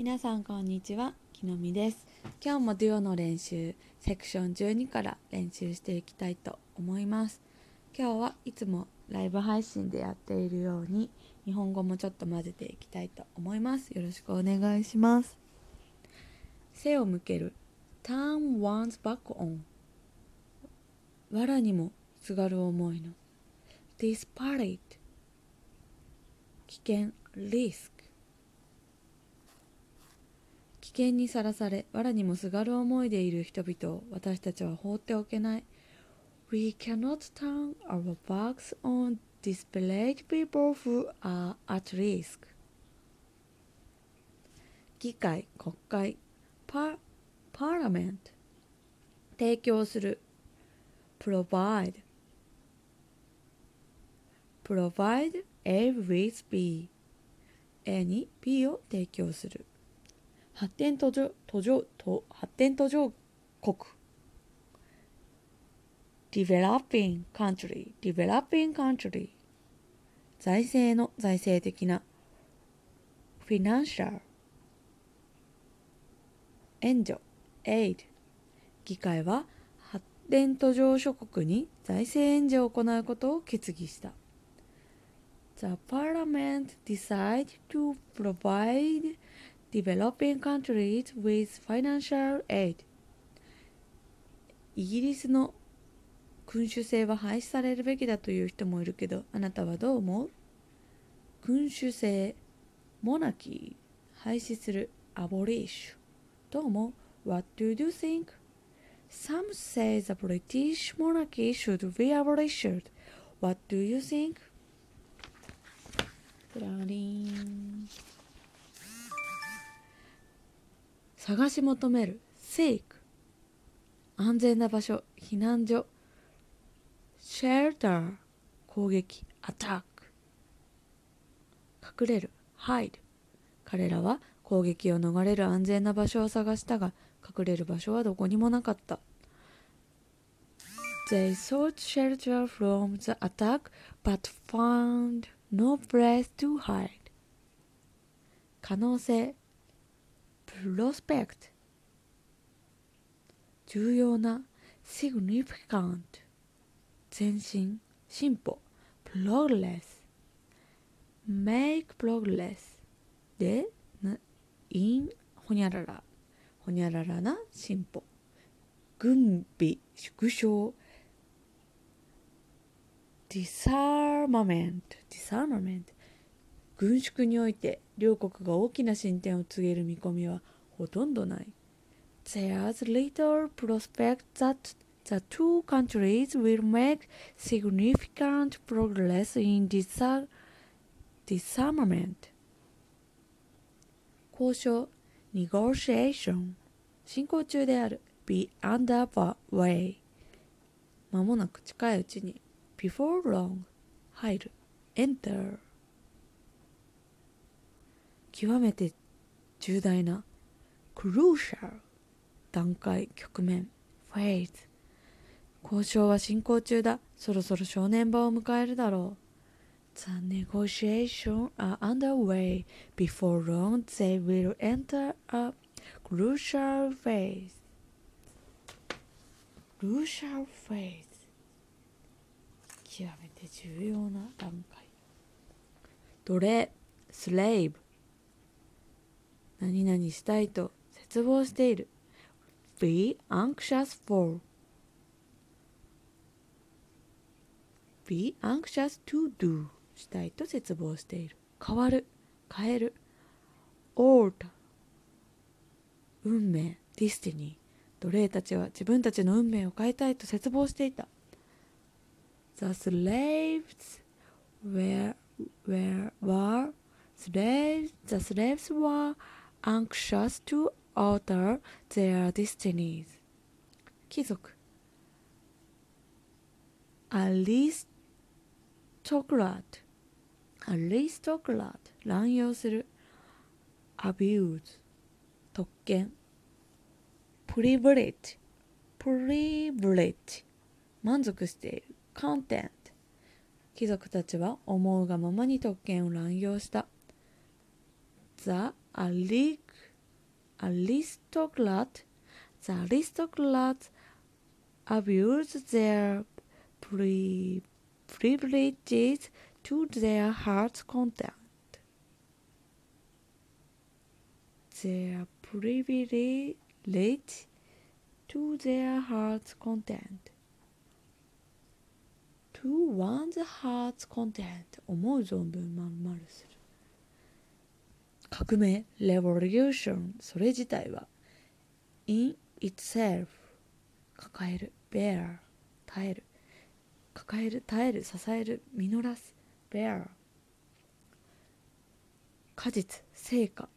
皆さんこんにちはきのみです。今日もデュオの練習セクション12から練習していきたいと思います。今日はいつもライブ配信でやっているように日本語もちょっと混ぜていきたいと思います。よろしくお願いします。背を向ける。Turn one's back on. 藁にもすがる思いの。Disparate 危険。Risk. 危険にさらされ藁にもすがる思いでいる人々を私たちは放っておけない We cannot turn our backs on desperate people who are at risk 議会国会パパーラメント提供する provide provide A with B A に B を提供する発展途上途上と発展途上国 developing country developing country 財政の財政的な financial 援助 aid 議会は発展途上諸国に財政援助を行うことを決議した The parliament decided to provide developing countries with financial aid イギリスの君主制は廃止されるべきだという人もいるけどあなたはどう思う君主制モナキー廃止するアボリッシュどう思う What do you think? Some say the British monarchy should be abolished. What do you think? プラリン探し求める。安全な場所。避難所。シェルター攻撃。アタック隠れる。彼らは攻撃を逃れる。安全な場所を探したが隠れる場所はどこにもなかった。可能性。Prospect 重要な significant 前進進歩 progress make progress で in ほにゃららほにゃららな進歩軍備縮小 disarmament disarmament 軍縮において両国が大きな進展を告げる見込みはほとんどない There's little prospect that the two countries will make significant progress in disarmament. 交渉 negotiation 進行中である be under way まもなく近いうちに before long 入る enter 極めて重大な crucial 段階局面 phase 交渉は進行中だそろそろ正念場を迎えるだろう The negotiations are underway. Before long, they will enter a crucial phase. Crucial phase. 極めて重要な段階。奴隷、スレイブ。何々したいと絶望している。Be anxious for. Be anxious to do. したいと絶望している変わる変える alter 運命 destiny 奴隷たちは自分たちの運命を変えたいと絶望していた The slaves were, were, were slaves, the slaves were anxious to alter their destinies 貴族 aristocrat アリストクラット乱用する abuse 特権 privilege privilege 満足している content 貴族たちは思うがままに特権を乱用した The aristocrat the aristocrats abuse their pri- privileges to their heart's content their privilege to their heart's content to one's heart's content 思う存分まん丸する 革命 revolution それ自体は in itself 抱える bear 耐える抱える耐える支える実らす bear 果実成果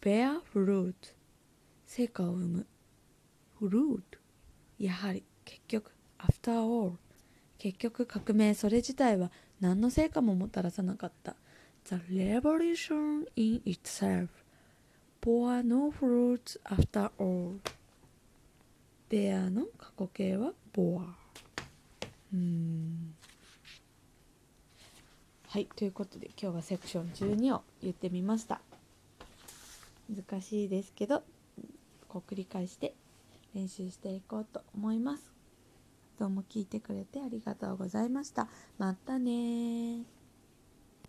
bear fruit 成果を生む fruit やはり結局 after all 結局革命それ自体は何の成果ももたらさなかった。The revolution in itself. Bore no fruits after all. ベアの過去形は bore うん。はいということで今日はセクション12を言ってみました。難しいですけどこう繰り返して練習していこうと思います。どうも聞いてくれてありがとうございました。またね